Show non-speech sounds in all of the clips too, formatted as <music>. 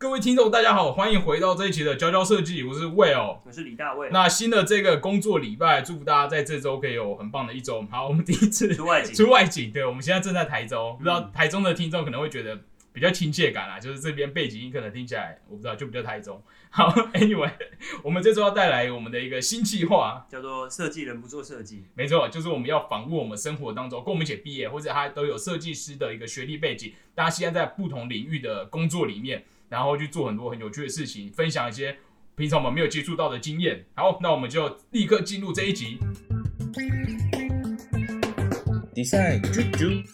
各位听众，大家好，欢迎回到这一期的佼佼设计，我是 Will。我是李大卫。那新的这个工作礼拜，祝福大家在这周可以有很棒的一周。好，我们第一次出外景，出外景，对，我们现在正在台中，不知道嗯台中的听众可能会觉得比较亲切感啊，就是这边背景音可能听起来，我不知道就比较台中。好，<laughs> Anyway，我们这周要带来我们的一个新计划，叫做设计人不做设计。没错，就是我们要访问我们生活当中跟我们一起毕业，或者他都有设计师的一个学历背景，大家现在在不同领域的工作里面，然后去做很多很有趣的事情，分享一些平常我们没有接触到的经验。好，那我们就立刻进入这一集。Design 啾啾，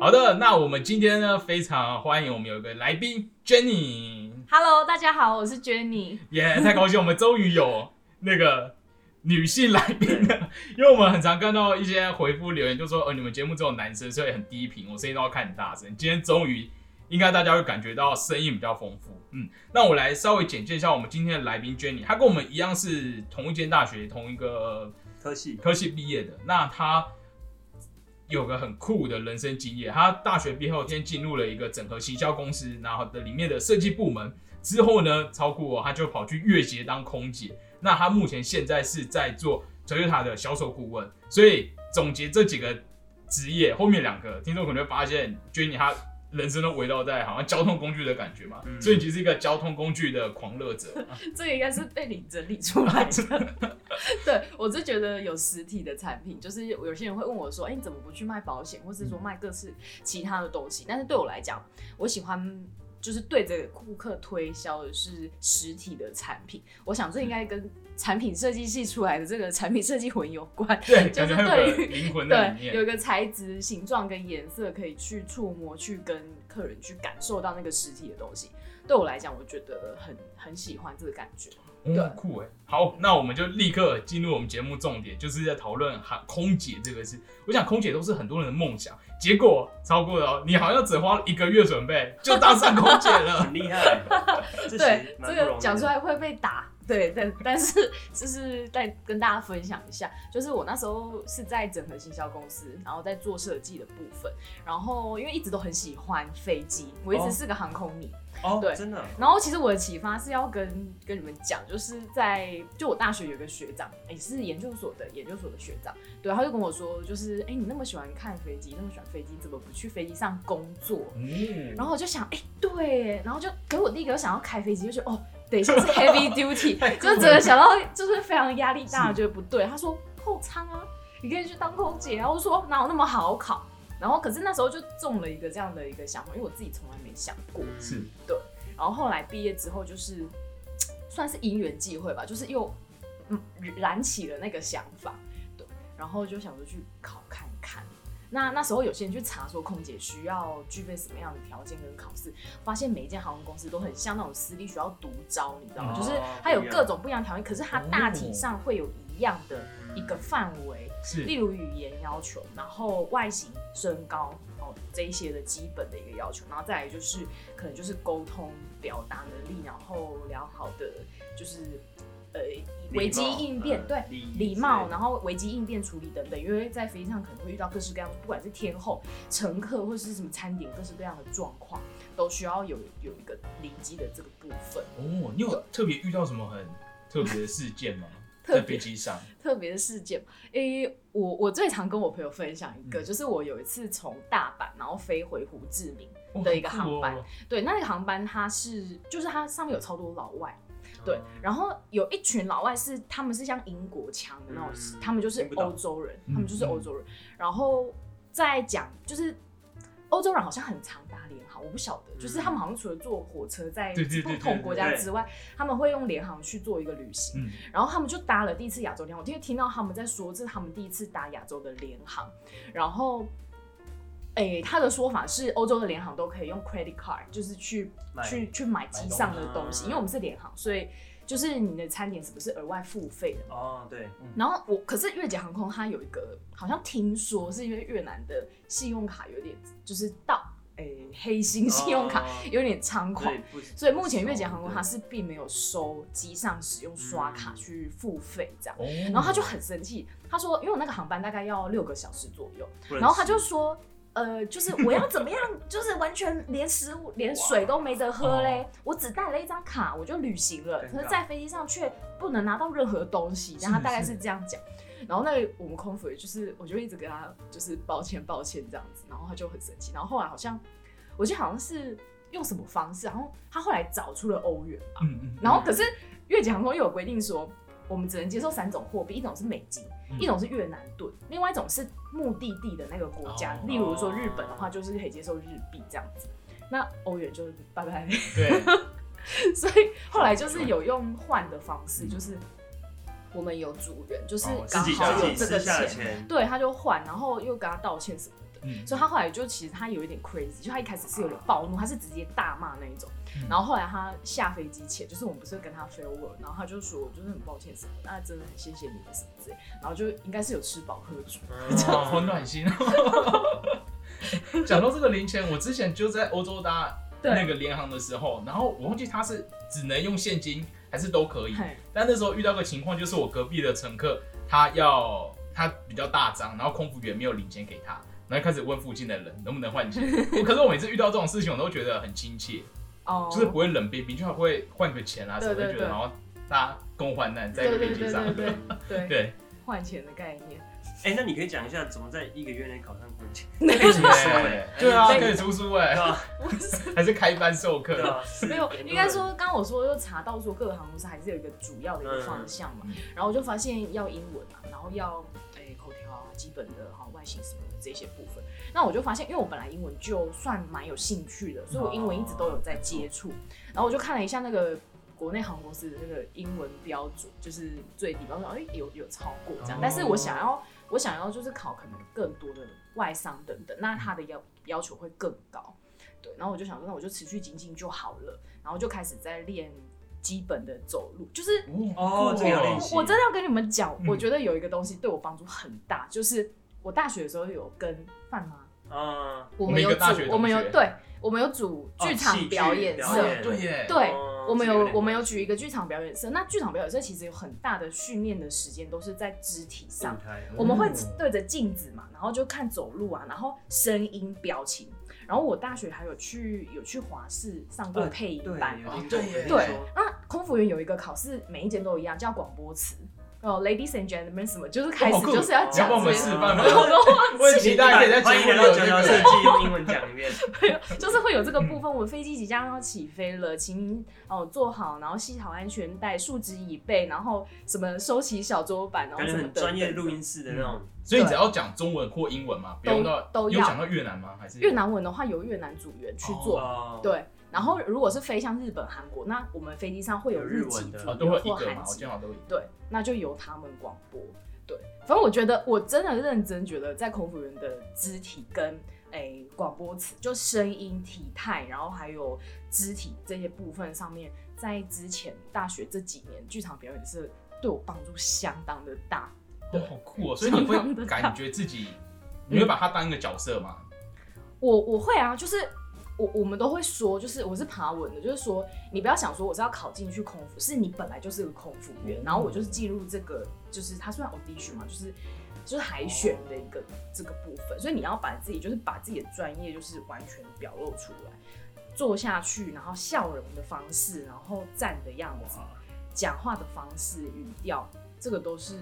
好的，那我们今天呢，非常欢迎我们有一个来宾 Jenny，Hello，大家好，我是 Jenny。耶、太高兴，我们终于有那个女性来宾的，因为我们很常看到一些回复留言，就说，呃，你们节目只有男生，所以很低频，我声音都要看很大声。今天终于，应该大家会感觉到声音比较丰富。嗯，那我来稍微简介一下我们今天的来宾 Jenny，她跟我们一样是同一间大学、同一个科系科系毕业的。那她有个很酷的人生经验，她大学毕业后先进入了一个整合行销公司，然后的里面的设计部门。之后呢，超过她就跑去越捷当空姐。那他目前现在是在做 Toyota 的销售顾问。所以总结这几个职业，后面两个听众可能会发现，Jenny 她人生都围绕在好像交通工具的感觉嘛，嗯所以你其实是一个交通工具的狂热者。<laughs> 这个应该是被你整理出来的。<laughs> 对我是觉得有实体的产品，就是有些人会问我说：“哎、你怎么不去卖保险，或是说卖各式其他的东西？”但是对我来讲，我喜欢就是对着顾客推销的是实体的产品。我想这应该跟产品设计系出来的这个产品设计魂有关。对，就是对于灵魂在里对，有。一个材质、形状跟颜色可以去触摸，去跟客人去感受到那个实体的东西。对我来讲，我觉得很很喜欢这个感觉。对哦，酷哎！好，那我们就立刻进入我们节目重点，就是在讨论航空姐这个事。我想空姐都是很多人的梦想，结果超过了哦，你好像只花了一个月准备就当上空姐了。<laughs> 很厉害，<laughs> 对这个讲出来会被打。对，但但是就是再跟大家分享一下，就是我那时候是在整合行销公司，然后在做设计的部分，然后因为一直都很喜欢飞机，我一哦直是个航空迷。哦，对真的然后其实我的启发是要跟跟你们讲，就是在就我大学有个学长，也、是研究所的研究所的学长，对，他就跟我说，就是哎、你那么喜欢看飞机，那么喜欢飞机，怎么不去飞机上工作？嗯然后我就想，哎、对，然后就，可是我第一个想要开飞机，就觉得哦，等一下是 heavy duty，<laughs> 就是整个想到就是非常压力大，觉得不对。他说后舱啊，你可以去当空姐啊。我说哪有那么好考？然后可是那时候就中了一个这样的一个想法，因为我自己从来没想过。是对然后后来毕业之后，就是算是因缘际会吧，就是又嗯燃起了那个想法，对，然后就想着去考看看。那那时候有些人去查说空姐需要具备什么样的条件跟考试，发现每一间航空公司都很像那种私立学校独招，你知道吗？哦就是它有各种不一样条件，可是它大体上会有一样的一个范围，是例如语言要求，然后外形、身高哦这一些的基本的一个要求，然后再来就是可能就是沟通表达能力，然后良好的就是呃危机应变，对。礼礼貌，然后危机应变处理等等，因为在飞机上可能会遇到各式各样，不管是天候、乘客或是什么餐点，各式各样的状况，都需要有有一个临机的这个部分。哦，你有特别遇到什么很特别的事件吗？<laughs> 特在别飞机上，特别的事件，诶、我我最常跟我朋友分享一个，嗯就是我有一次从大阪然后飞回胡志明哦的一个航班，哦对，那个航班它是就是它上面有超多老外，哦对，然后有一群老外是他们是像英国腔的那种，嗯他们就是欧洲人，嗯他们就是欧洲人，然后再讲就是欧洲人好像很常搭联航，我不晓得，就是他们好像除了坐火车在对对对对不同国家之外，他们会用联航去做一个旅行。嗯，然后他们就搭了第一次亚洲联航，我听听到他们在说这是他们第一次搭亚洲的联航，然后。诶，他的说法是欧洲的联航都可以用 credit card，就是去买去去买机上的东西，嗯因为我们是联航，所以就是你的餐点是不是额外付费的？哦，对，嗯。然后我可是越捷航空它有一个，好像听说是因为越南的信用卡有点就是到诶、黑心信用卡哦有点猖狂，所以目前越捷航空它是并没有收机上使用刷卡嗯。去付费这样。哦，然后他就很生气，他说，因为我那个航班大概要六个小时左右，然后他就说，呃，就是我要怎么样，就是完全连食物、连水都没得喝嘞。我只带了一张卡，我就旅行了。可是，在飞机上却不能拿到任何东西。然后他大概是是这样讲。然后那个我们空服员就是，我就一直跟他就是抱歉抱歉这样子，然后他就很生气。然后后来好像，我记得好像是用什么方式，然后他后来找出了欧元吧。嗯嗯，然后可是越捷航空又有规定说，我们只能接受三种货币，一种是美金，嗯一种是越南盾，另外一种是目的地的那个国家，哦例如说日本的话，就是可以接受日币这样子。那欧元就是拜拜，对，<laughs> 所以后来就是有用换的方式，就是我们有主人，就是哦刚好有这个钱，钱，对，他就换，然后又跟他道歉什么的。嗯，所以他后来就其实他有一点 crazy，就他一开始是有点暴怒，他是直接大骂那一种。嗯然后后来他下飞机前，就是我们不是跟他 farewell，然后他就说，我就是很抱歉什么，那真的很谢谢你们什么之类，然后就应该是有吃饱喝足。<laughs> 好暖心哦。<laughs> 讲到这个零钱，我之前就在欧洲搭那个联航的时候，然后我忘记他是只能用现金还是都可以，但那时候遇到个情况，就是我隔壁的乘客他要他比较大张，然后空服员没有零钱给他，然后开始问附近的人能不能换钱。<laughs> 我可是我每次遇到这种事情，我都觉得很亲切，哦，就是不会冷冰冰，就还会换个钱啊什么的，觉得然后大家共患难在一个飞机上。对对 <laughs> 对对，换钱的概念。哎，那你可以讲一下怎么在一个月内考上空姐？<laughs> 那可以出书哎对，对啊，哎可以出书哎？还是开班授课。<laughs> 没有，应该说，刚刚我说就查到说各个航空公司还是有一个主要的一个方向嘛，嗯然后我就发现要英文啊，然后要哎、口条啊，基本的哈外形什么的这些部分。那我就发现，因为我本来英文就算蛮有兴趣的，所以我英文一直都有在接触。然后我就看了一下那个国内航空公司的那个英文标准，就是最低标准，哎、有有超过这样。哦但是我想要，我想要就是考可能更多的外商等等，那他的要要求会更高。对，然后我就想说，那我就持续精进就好了，然后就开始在练基本的走路，就是哦，这个练习。我真的要跟你们讲，嗯我觉得有一个东西对我帮助很大，就是我大学的时候有跟范妈，啊，我们有组我们有对，我们有组剧场表演社，对耶，对哦我们有我们有举一个剧场表演社，那剧场表演社其实有很大的训练的时间都是在肢体上我们会哦对着镜子嘛，然后就看走路啊，然后声音、表情。然后我大学还有去有去华视上过呃配音班，对对，那空服员有一个考试，每一间都一样，叫广播词。哦，Ladies and gentlemen，什么就是开始就是要你要帮我们讲这些示范吗 <laughs> 我都忘我很期待可以在欢迎节目里有来到九条设。计，用英文讲一遍。<laughs> 就是会有这个部分。我飞机即将要起飞了，请您哦坐好，然后系好安全带，竖直椅背，然后什么收起小桌板，然后什么很专业录音室的那种，所以你只要讲中文或英文嘛，不用到都要有讲到越南吗？还是越南文的话，由越南组员去做。哦，对，然后如果是飞向日本、韩国，那我们飞机上会有有日籍的或个嘛，我韩籍见，好都一个。对，那就由他们广播。对，反正我觉得我真的认真觉得，在空服员的肢体跟诶广播词，就声音、体态，然后还有肢体这些部分上面，在之前大学这几年剧场表演是对我帮助相当的大。哦，好酷哦！所以你会感觉自己，你会把它当一个角色吗？我我会啊，就是我我们都会说，就是我是爬文的，就是说你不要想说我是要考进去空服，是你本来就是个空服员，然后我就是进入这个，就是它算 audition 嘛，就是就是海选的一个这个部分，所以你要把自己就是把自己的专业就是完全表露出来，做下去，然后笑容的方式，然后站的样子，讲话的方式、语调，这个都是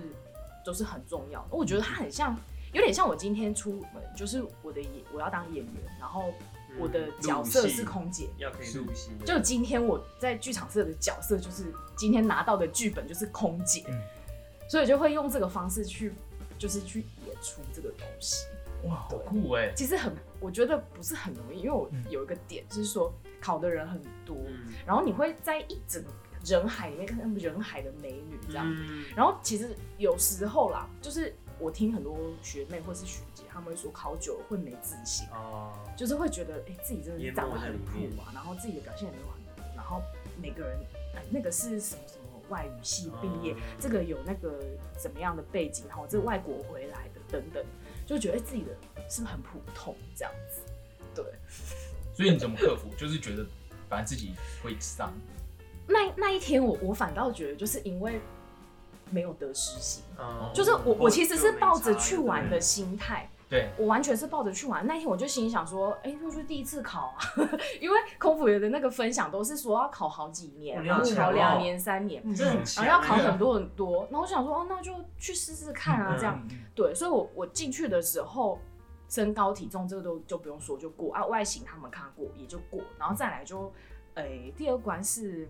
都是很重要的。我觉得它很像，有点像我今天出门，就是我的演我要当演员，然后我的角色是空姐。要可以录戏，就今天我在剧场社的角色，就是今天拿到的剧本就是空姐，嗯所以就会用这个方式去，就是去演出这个东西。哇，好酷哎！其实很，我觉得不是很容易，因为我嗯有一个点就是说考的人很多，嗯然后你会在一整人海里面看人海的美女这样。嗯然后其实有时候啦，就是我听很多学妹或是学姐，她们会说考久了会没自信，哦，就是会觉得哎、自己真的长得很酷啊，然后自己的表现也没有很多，然后每个人哎、那个是什么什么外语系毕业，嗯。这个有那个怎么样的背景，然后这外国回来的等等，就觉得、哎自己的是不是很普通这样子？对，所以你怎么克服？就是觉得反正自己会上，那那一天我我反倒觉得就是因为没有得失心。哦就是我我其实是抱着去玩的心态对，我完全是抱着去玩。那天我就心里想说，哎、就是第一次考啊，<laughs> 因为空服员的那个分享都是说要考好几年，然后考两年、三年，然后要考欸很多很多。然后我想说，哦，那就去试试看啊，嗯这样。嗯对，所以我我进去的时候，身高体重这个都就不用说就过。啊，外形他们看过也就过，然后再来就，诶、第二关是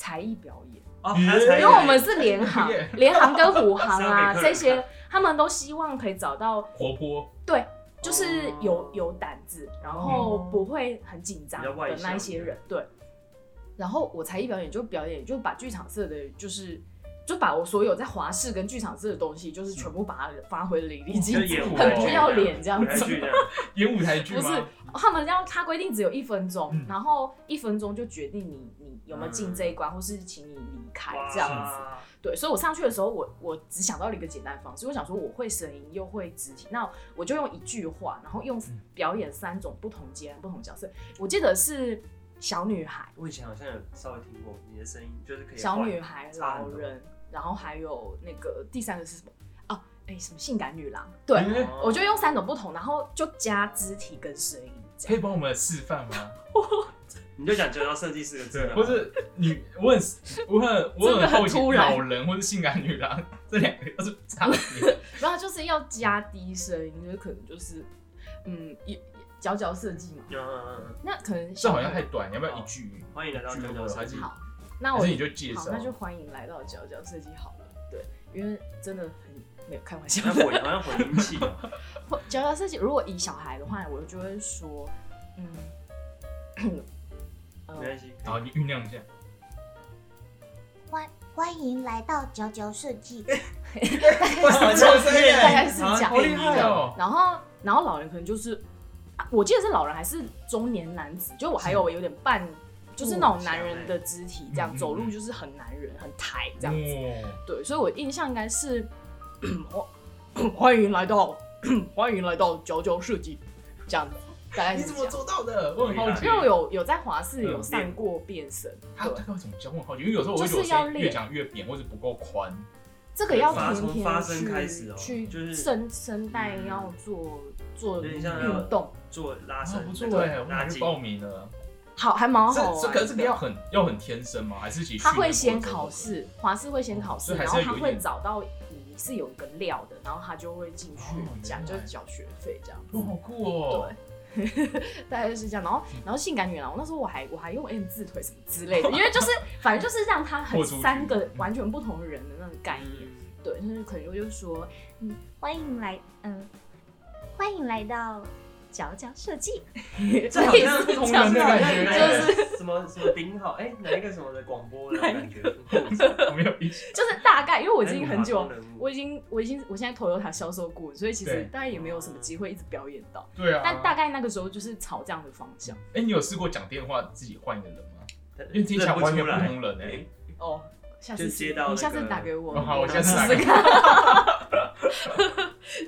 才艺表演，因为我们是联航耶，联航跟虎航啊 <laughs> 这些，他们都希望可以找到活泼，对，就是有哦。有胆子，然后不会很紧张的那一些人，对。然后我才艺表演就表演，就把剧场社的，就是就把我所有在华视跟剧场社的东西，就是全部把它发挥的淋漓尽致，很不要脸这样子。<laughs> 演舞台剧吗？不是，他们要他规定只有一分钟，嗯。然后一分钟就决定你你有没有进这一关，或是请你离开这样子。对，所以我上去的时候，我我只想到了一个简单的方式，我想说我会声音又会肢体，那我就用一句话，然后用嗯表演三种不同阶段、不同角色。我记得是小女孩、我以前好像有稍微听过你的声音，就是可以小女孩、老人，然后还有那个第三个是什么？哦，哎，什么性感女郎？对，我就用三种不同，然后就加肢体跟声音。可以帮我们示范吗？<laughs> 你就讲“九到设计”四个字或是女，我很我很我很很好奇，老人或是性感女郎这两个要是差别，然后就是要加低声音，就是可能就是嗯，一角角设计嘛。嗯嗯嗯那可能这好像太短，你要不要一句？嗯，欢迎来到剧九九设计。好，那我你就介好，绍？那就欢迎来到角角设计好了。对，因为真的很没有开玩笑好像混好像混音器角角设计，如果以小孩的话，我就会说，嗯，呃没关系。好，你酝酿一下。欢欢迎来到角角设计，<laughs> 哇塞这这么大概是这样好厉害哦！然后然后老人可能就是，啊我记得是老人还是中年男子，就我还有有点半。就是那种男人的肢体，这样走路就是很男人、很抬这样子。哦对，所以我印象应该是，<coughs> 欢 <coughs> 欢迎来到 <coughs> 欢迎来到角角设计，这样子，大概你。怎么做到的？我很好奇。因为我有有在华视有嗯上过变声，对他他，该怎么教？我好奇，因为有时候我会觉得我就是要练越讲越扁，或者不够宽。这个要发天天从发声去开始哦去就是声声带要做做运动，做拉啊，伸，不错哎，我拉筋。马上去报名了。好还蛮好玩。这个这个要很要很天生吗？还是其实他会先考试，华视会先考试，然后他会找到你是有一个料的，然后他就会进去哦讲，就是缴学费这样子。哇，好酷哦！<laughs> 大概就是这样。然后，然后性感女郎，我那时候我还我还用 M 字腿什么之类的，因为就是 <laughs> 反正就是让他很三个完全不同的人的那种概念。嗯对，就是可能我就说，嗯，欢迎来，嗯，欢迎来到角角设计，<laughs> 这好像不同人的感觉就是什么什么顶好，哎，哪一个什么的广播的感觉，我 <laughs> 没有意识。就是大概，因为我已经很久我已经我已经我现在 Toyota 销售过，所以其实大概也没有什么机会一直表演到。对啊，但大概那个时候就是朝这样的方向。哎，你有试过讲电话自己换一个人吗？因为认听起来完全不同人哎。哦，下次接到那个你下次打给我，哦好我我下次打给试试看。<laughs>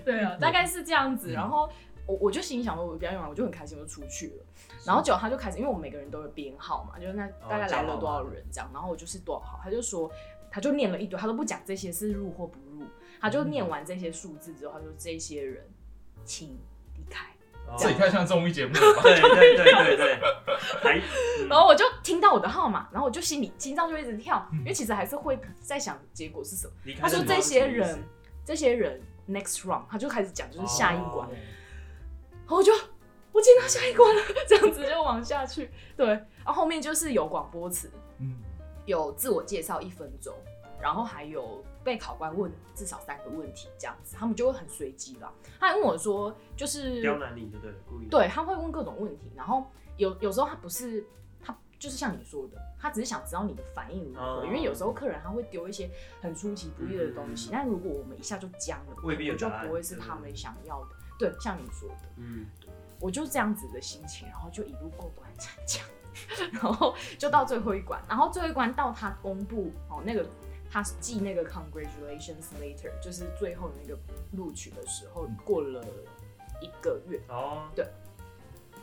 对啊，大概是这样子。嗯然后我我就心里想说，我表演完我就很开心，我就出去了。然后结果他就开始，因为我们每个人都有编号嘛，就是那大概来了多少人这样，然后我就是多少号，他就说，他就念了一堆，他都不讲这些是入或不入，他就念完这些数字之后，他说这些人请离开。哦这也太像综艺节目了吧？对对对对对，<laughs> 然后我就听到我的号码，然后我就心里心脏就一直跳，嗯因为其实还是会在想结果是什么。他说这些人，这些人 next round，他就开始讲就是下一关，哦然后我就我进到下一关了，这样子就往下去。对，然后后面就是有广播词，嗯，有自我介绍一分钟，然后还有被考官问至少三个问题，这样子他们就会很随机啦。他还问我说，就是刁难你就对，故意。对，他会问各种问题，然后有有时候他不是他就是像你说的，他只是想知道你的反应如何，哦因为有时候客人他会丢一些很出其不意的东西，嗯但如果我们一下就僵了，未必有就不会是他们想要的。对，像你说的，嗯，我就这样子的心情，然后就一路过关斩将，<laughs> 然后就到最后一关，然后最后一关到他公布哦那个他寄那个 congratulations later，就是最后那个录取的时候，过了一个月。哦，对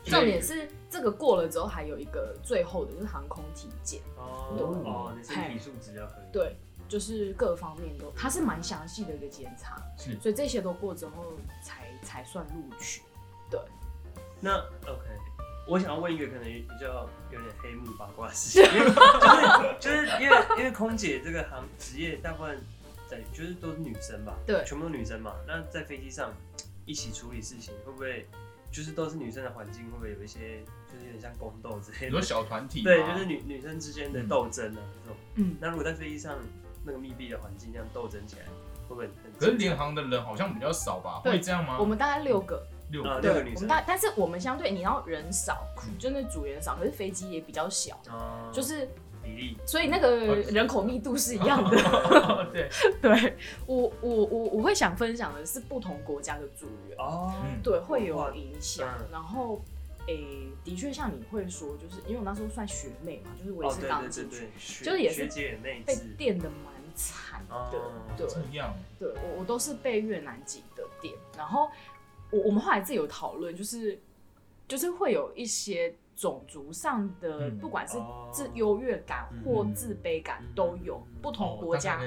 重点是这个过了之后，还有一个最后的就是航空体检。哦对哦，你身体素质要可以。对，就是各方面都，他是蛮详细的一个检查，是所以这些都过之后才才算录取。对那 OK，我想要问一个可能比较有点黑幕八卦的事情，<laughs> 因为就是就是因为因为空姐这个行职业大部分在就是都是女生吧，对全部都女生嘛。那在飞机上一起处理事情，会不会就是都是女生的环境，会不会有一些就是有点像宫斗之类很多？小团体，<laughs> 对，就是女女生之间的斗争啊这种。嗯，那如果在飞机上那个密闭的环境这样斗争起来，会不会很？可是联航的人好像比较少吧？对会这样吗？我们大概六个，六个。啊六对个女生。我们大，但是我们相对你要人少，就那组员少，可是飞机也比较小，啊。就是比例。所以那个人口密度是一样的。<laughs> 对，<laughs> 对我我我我会想分享的是不同国家的组员，哦，嗯。对，会有影响。嗯。然后，诶、的确像你会说，就是因为我那时候算学妹嘛，就是我也哦，是对对对刚进去，对，学就是也是学姐妹被制电的蛮惨的。哦对这样对，我我都是被越南籍的点，然后我我们后来自己有讨论，就是就是会有一些种族上的，嗯不管是哦自优越感嗯或自卑感嗯都有，不同国家、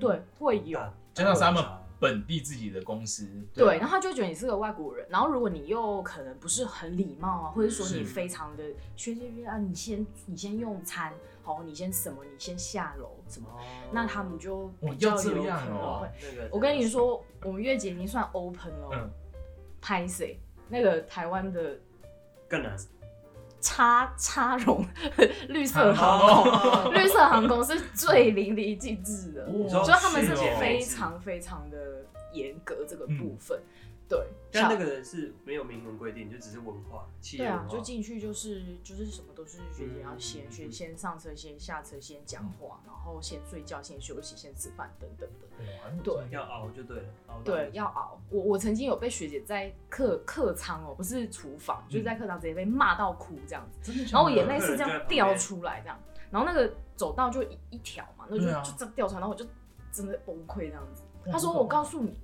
对会有。加上是他们本地自己的公司，对，啊然后他就觉得你是个外国人，然后如果你又可能不是很礼貌啊，或者说你非常的学姐学啊，你先你先用餐，好，你先什么，你先下楼什么，哦那他们就哦比较有可能会。我跟你说，我们月姐已经算 open 了嗯，拍谁？那个台湾的更难插插绒绿色航空，<laughs> 哦绿色航空是最淋漓尽致的，哇所以他们是非常非常的严格这个嗯部分。对，但像那个人是没有明文规定，就只是文化，企业对啊，化。就进去就是就是什么都是学姐要先嗯学先上车，先下车，先讲话，然后先睡觉，先休息，先吃饭等等的。对要熬就对了，熬到对，要熬。我我曾经有被学姐在客客舱哦，不是厨房，就是在客舱直接被骂到哭这样子，真的假的，然后我眼泪是这样掉出来这样，然后那个走道就一一条嘛，那就对啊就这样掉出来，然后我就真的崩溃这样子。哇他说我告诉你，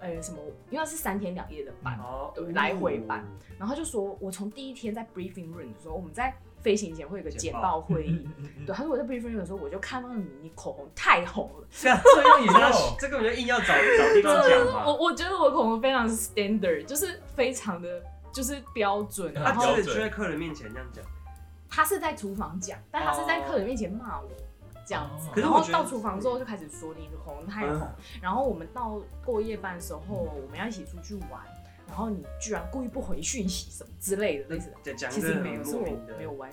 呃什么，因为是三天两夜的班，哦对来回班然后他就说，我从第一天在 briefing room 的时候，我们在飞行前会有个简简报报会议。<laughs> 对，他说我在 briefing room 的时候，我就看到你，你口红太红了。<laughs> 这样这样也这个我就硬要找找地方讲嘛。<laughs> 我我觉得我口红非常 standard，就是非常的就是标准。然后他真的就在客人面前这样讲，他是在厨房讲，但他是在客人面前骂我。这样子可是我觉得后到厨房之后就开始说你的口红太红，然后我们到过夜班的时候，我们要一起出去玩，然后你居然故意不回讯息什么之类的，类似的。其实没有，是我没有 WiFi。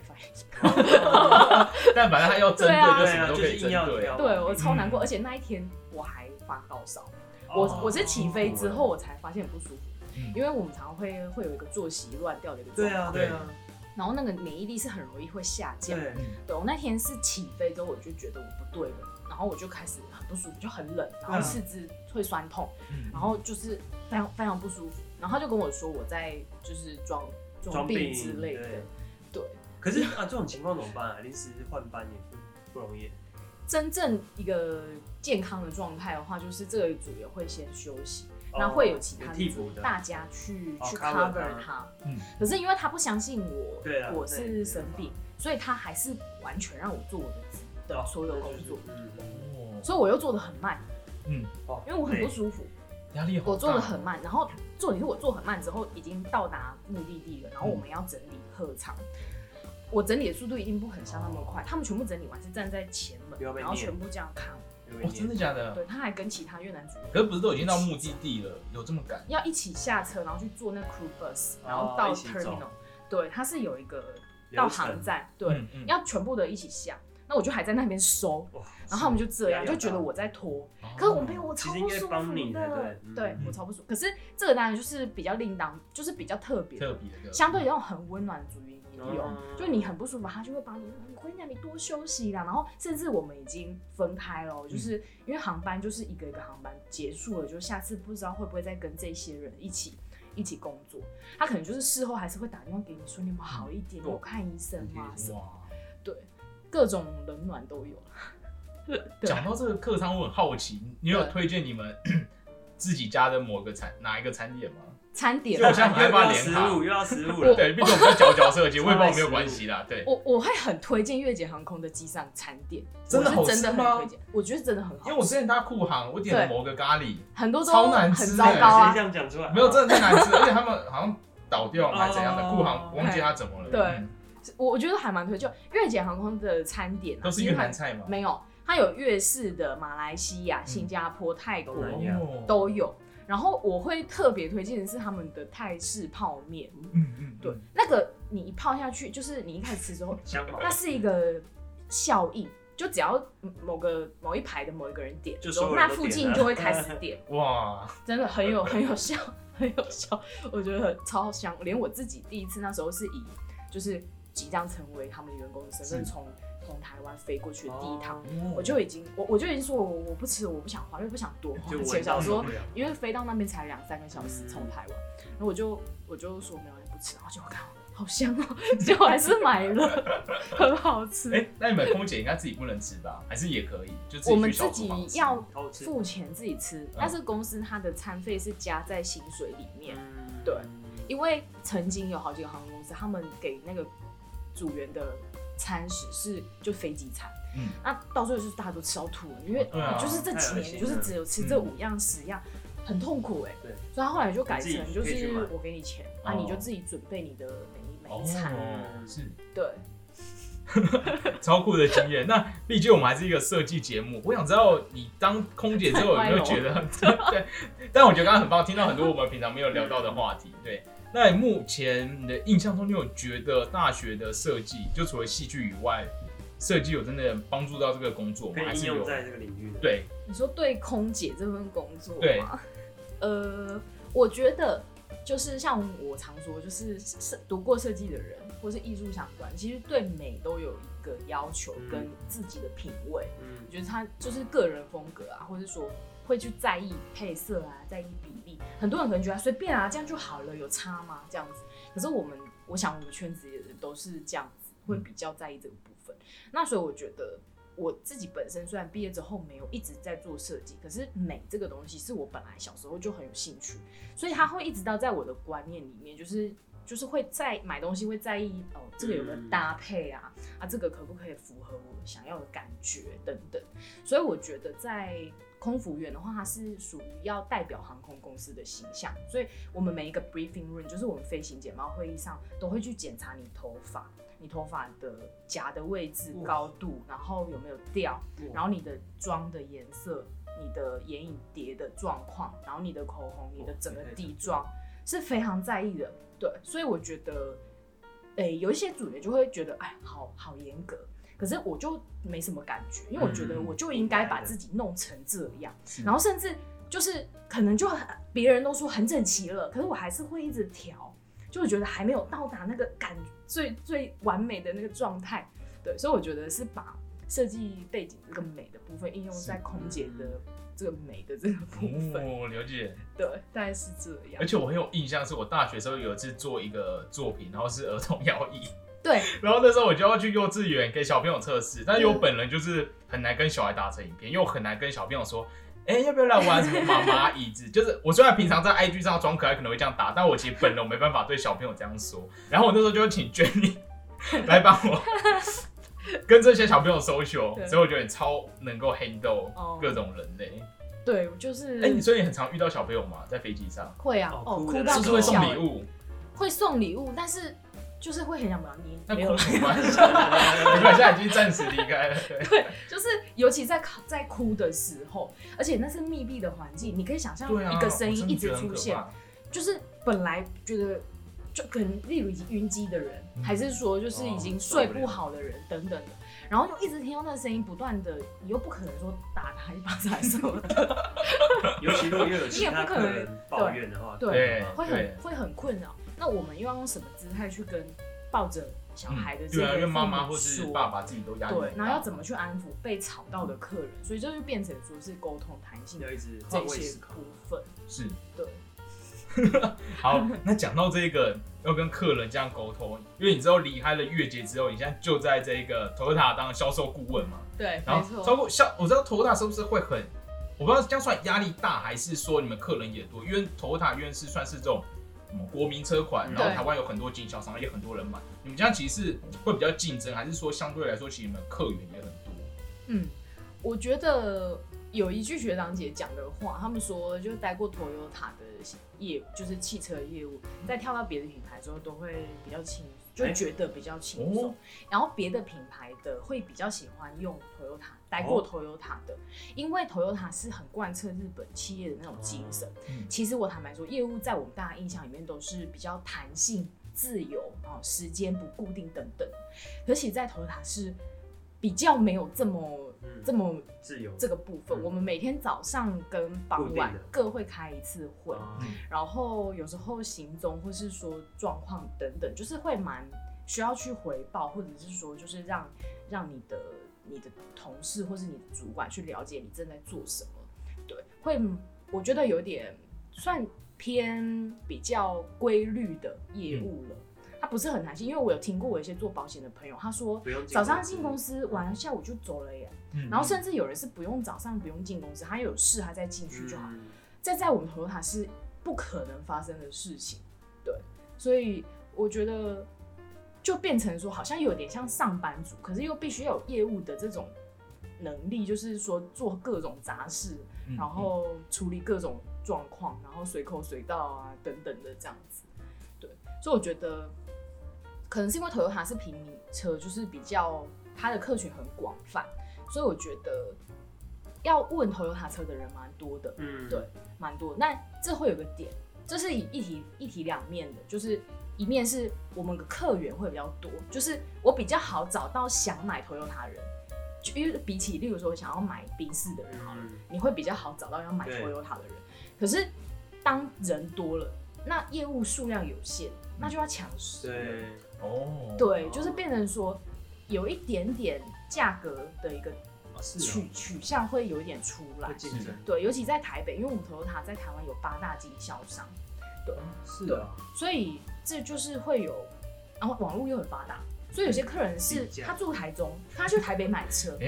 <laughs> 但反正他要针对就什么都可以针对。对我超难过，嗯而且那一天我还发高烧。哦。我我是起飞之后我才发现很不舒服，嗯。因为我们常常会会有一个作息乱掉的一个状对啊况，对啊，然后那个免疫力是很容易会下降。对，对我那天是起飞之后我就觉得我不对了，然后我就开始很不舒服，就很冷，然后嗯四肢会酸痛，嗯然后就是非常非常不舒服，然后他就跟我说我在就是装装病之类的，对。可是啊，这种情况怎么办啊？临时换班也不不容易。真正一个健康的状态的话，就是这个组也会先休息，哦那会有其他的替补的，大家去哦去 cover 他他。嗯。可是因为他不相信我我是生病，所以他还是完全让我做我的职的哦所有工作，嗯，哦。所以我又做的很慢，嗯，哦因为我很不舒服，压力好大。我做的很慢。然后重点是我做很慢之后，已经到达目的地了，然后我们要整理客场。我整理的速度一定不可能像那么快，他们全部整理完是站在前门然后全部这样看。哦，真的假的？对，他还跟其他越南组员可是不是都已经到目的地了，有这么赶？要一起下车，然后去坐那 crew bus，然后哦到 terminal。对，它是有一个到航站，对，嗯嗯要全部的一起下。那我就还在那边收，然后他们就这样，就觉得我在拖。哦可是我没有，我其实应该超不舒服帮你才的对，我超不舒服。可是这个当然就是比较另当，就是比较特别的，特别的，相对那种很温暖的组员也有，嗯就你很不舒服，他就会帮你，我跟你讲，你多休息啦。然后甚至我们已经分开了，就是因为航班就是一个一个航班结束了，就下次不知道会不会再跟这些人一起一起工作。他可能就是事后还是会打电话给你说你们好一点，嗯有看医生吗？什么哇。对，各种冷暖都有。<laughs> 对讲到这个客舱，我很好奇，你有推荐你们 <clears throat> 自己家的某个餐哪一个餐点吗？餐点就好像又害怕要联航食物，又要食物了。对，毕竟我们在佼佼设计，<laughs> 我也不知道没有关系啦。对，我我会很推荐越捷航空的机上餐点，真的好真的吃吗很推荐，我觉得真的很好，因为我之前搭酷航，我点了某个咖喱，很多都超难吃很欸糟糕啊直接这。样讲出来，没有真的太难吃，<laughs> 而且他们好像倒掉了还是怎样的，哦酷航我忘记他怎么了。对嗯我我觉得还蛮推荐越捷航空的餐点、啊，都是越南菜吗？没有，它有粤式的、马来西亚、新加坡、泰国都有。然后我会特别推荐的是他们的泰式泡面，嗯嗯，对，那个你一泡下去，就是你一开始吃之后，香那是一个效应，就只要某个某一排的某一个人点，就那附近就会开始点，<laughs> 哇，真的很有很有效，很有效，我觉得超香。连我自己第一次那时候是以就是即将成为他们的员工的身份，是从从台湾飞过去的第一趟，哦我就已经我我就已经说我我不吃，我不想花，因为不想多花钱，就想说因为飞到那边才两三个小时嗯从台湾，然后我就我就说没有不吃，然后就我看好香哦，<laughs> 结果还是买了，很好吃。哎，那你们空姐应该自己不能吃吧？还是也可以？就自己我们自己要付钱自己吃，但是公司它的餐费是加在薪水里面，嗯对因为曾经有好几个航空公司，他们给那个组员的餐食是就飞机餐，嗯。那到最后就是大家都吃到吐了，因为啊就是这几年就是只有吃这五样十样，很痛苦哎、对。所以他后来就改成就是我给你钱，啊哦你就自己准备你的每每一餐，哦，是。对，<laughs> 超酷的经验。那毕竟我们还是一个设计节目，我想知道你当空姐之后有没有觉得 <laughs> 对？但我觉得刚刚很棒，听到很多我们平常没有聊到的话题。对，那你目前你的印象中，你有觉得大学的设计，就除了戏剧以外，设计有真的帮助到这个工作吗还是有？在这个领域的。对，你说对空姐这份工作对吗？<laughs> 呃，我觉得就是像我常说，就是设读过设计的人，或是艺术相关，其实对美都有一个要求嗯跟自己的品味。嗯我觉得他就是个人风格啊，或者说会去在意配色啊，在意比例。很多人可能觉得随便啊，这样就好了，有差吗？这样子。可是我们，我想我们圈子里的人都是这样子，会比较在意这个部分。那所以我觉得我自己本身虽然毕业之后没有一直在做设计，可是美这个东西是我本来小时候就很有兴趣，所以它会一直到在我的观念里面，就是就是会在买东西会在意哦，这个有没有搭配啊，啊这个可不可以符合我想要的感觉等等。所以我觉得在空服员的话，它是属于要代表航空公司的形象，所以我们每一个 briefing room，就是我们飞行简报会议上都会去检查你头发。你头发的夹的位置、高度，然后有没有掉，然后你的妆的颜色、你的眼影叠的状况，然后你的口红、你的整个底妆是非常在意的。对，所以我觉得，诶、有一些组员就会觉得，哎，好好严格。可是我就没什么感觉，因为我觉得嗯我就应该把自己弄成这样，是然后甚至就是可能就很别人都说很整齐了，可是我还是会一直调，就我觉得还没有到达那个感最最完美的那个状态。对，所以我觉得是把设计背景这个美的部分应用在空姐的这个美的这个部分。哦，了解。对，大概是这样而。且我很有印象，是我大学时候有一次做一个作品，然后是儿童摇椅，对，<laughs> 然后那时候我就要去幼稚园给小朋友测试，但是我本人就是很难跟小孩达成影片，因为我很难跟小朋友说，哎、要不要来玩什么妈妈椅子？就是我虽然平常在 IG 上装可爱可能会这样打，但我其实本人我没办法对小朋友这样说。然后我那时候就会请 Jenny 来帮我跟这些小朋友 social，所以我觉得你超能够 handle 哦各种人类。对，就是哎、你所以你很常遇到小朋友吗？在飞机上，会啊，哭的哭到是不是会送笑礼物？会送礼物，但是就是会很想把你那没有关系？<laughs> 你们现在已经暂时离开了，对。对，就是尤其在考在哭的时候，而且那是密闭的环境，你可以想象一个声音一直出现，就是本来觉得就可能例如已经晕机的人，嗯还是说就是已经睡不好的人等等的，然后就一直听到那个声音不断的，你又不可能说打他一巴掌什么的，<laughs> 尤其如果又有其他你也不可能客人抱怨的话，对对会很会很困扰。那我们又要用什么姿态去跟抱着小孩的这对啊，因为个妈妈或是爸爸自己都压力对，然后要怎么去安抚被吵到的客人，所以这就变成说是沟通弹性的一直这些。部分。是对，<laughs> 好，那讲到这个要跟客人这样沟通，因为你知道离开了月结之后，你现在就在这个 Toyota 当销售顾问嘛，对，然。后超过销，我知道 Toyota 是不是会很，我我不知道这样算压力大，还是说你们客人也多？因为 Toyota 因为是算是这种什么国民车款，嗯然后台湾有很多经销商，也很多人买。你们这样其实是会比较竞争，还是说相对来说，其实你们客源也很多？嗯，我觉得有一句学长姐讲的话，他们说就待过 Toyota 的业务，就是汽车业务，在跳到别的品牌之后都会比较轻，就哎觉得比较轻松。哦然后别的品牌的会比较喜欢用 Toyota，待过哦 Toyota 的，因为 Toyota 是很贯彻日本企业的那种精神。嗯其实我坦白说，业务在我们大家印象里面都是比较弹性、自由啊、时间不固定等等。而且在 Toyota 是比较没有这么、嗯这么自由这个部分。嗯我们每天早上跟傍晚各会开一次会，哦然后有时候行踪或是说状况等等，就是会蛮需要去回报，或者是说就是让让你的你的同事或是你的主管去了解你正在做什么。对，会我觉得有点算偏比较规律的业务了。它不是很弹性，因为我有听过我一些做保险的朋友，他说早上进公司，晚上下午就走了耶。嗯然后甚至有人是不用早上不用进公司，他有事他再进去就好。嗯这在我们头塔是不可能发生的事情，对，所以我觉得就变成说，好像有点像上班族，可是又必须要有业务的这种能力，就是说做各种杂事，嗯然后处理各种状况，然后随口随到啊等等的这样子，对，所以我觉得可能是因为 Toyota 是平民车，就是比较它的客群很广泛，所以我觉得要问 Toyota 车的人蛮多的，嗯对，蛮多。那这会有个点，这是以一体一体两面的，就是一面是我们的客源会比较多，就是我比较好找到想买 Toyota 的人，就因为比起例如说想要买宾士的人好了，嗯你会比较好找到要买对 Toyota 的人。可是当人多了，那业务数量有限，那就要抢食。对，哦，对，就是变成说有一点点价格的一个取哦取向会有一点出来。对，尤其在台北，因为我们 Toyota 在台湾有八大经销商，对是的，所以这就是会有，然后网络又很发达，所以有些客人是他住台中，他去台北买车，<laughs> 哎，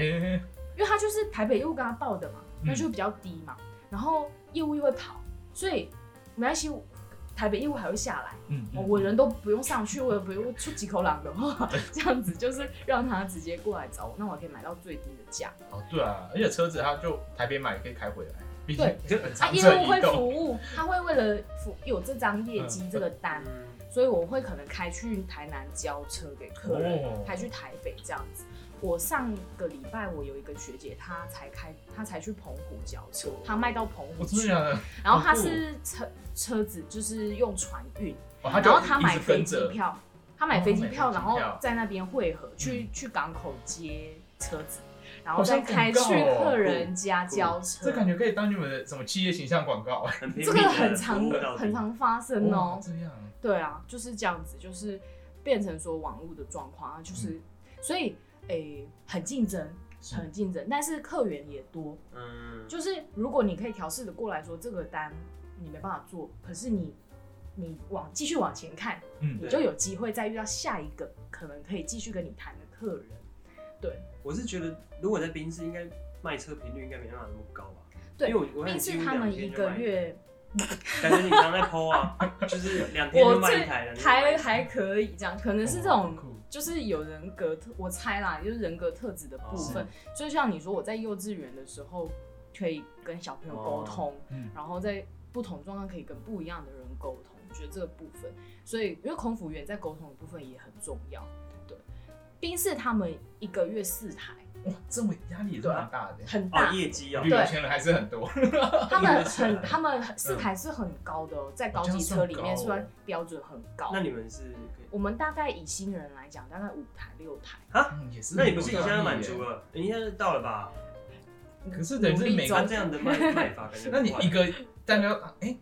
因为他就是台北业务跟他报的嘛，嗯。那就比较低嘛，然后业务又会跑，所以没关系，台北业务还会下来。嗯，哦我人都不用上去，我也不用出几口狼的话，<laughs> 这样子就是让他直接过来找我，那我可以买到最低的价。哦，对啊，而且车子他就台北买也可以开回来，毕竟对就很啊，长业务会。服务，他会为了服有这张业绩嗯这个单，嗯，所以我会可能开去台南交车给客人，哦开去台北这样子。我上个礼拜我有一个学姐，她才开，她才去澎湖交车，她卖到澎湖去？然后她是车车子就是用船运，哦，然后她一买飞机票，他买飞机票，然后在那边汇合，去嗯。去港口接车子，然后再开去哦客人家交车。这感觉可以当你们的什么企业形象广告。这个很常很常发生哦。哇。这样，对啊，就是这样子，就是变成说网络的状况啊，就是、嗯。所以诶、很竞争，很竞争，但是客源也多。嗯，就是如果你可以调试的过来说，这个单你没办法做，可是你你往继续往前看，嗯你就有机会再遇到下一个可能可以继续跟你谈的客人。对，我是觉得如果在宾士，应该卖车频率应该没办法那么高吧？对因为我我并看几乎是他们一个月，感觉你常在 PO 啊，<laughs> 就是两天就卖一台了，还还可以这样，可能是这种就是有人格特，我猜啦，就是人格特质的部分。哦就像你说，我在幼稚园的时候可以跟小朋友沟通，嗯。然后在不同状况可以跟不一样的人沟通，我觉得这个部分，所以因为空服员在沟通的部分也很重要。对，宾士他们一个月四台，哇，这么压力也是蛮大的。哦很大，业绩哦旅，游钱人还是很多，他们 <laughs> 很他们四台是很高的哦，在高级车里面算标准很高那。你们是我们大概以新人来讲，大概五台六台。嗯，也是。那你不是一下就满足？了？你现在到了吧？可是等于是每个按这样的卖卖法，那你一个大概哎、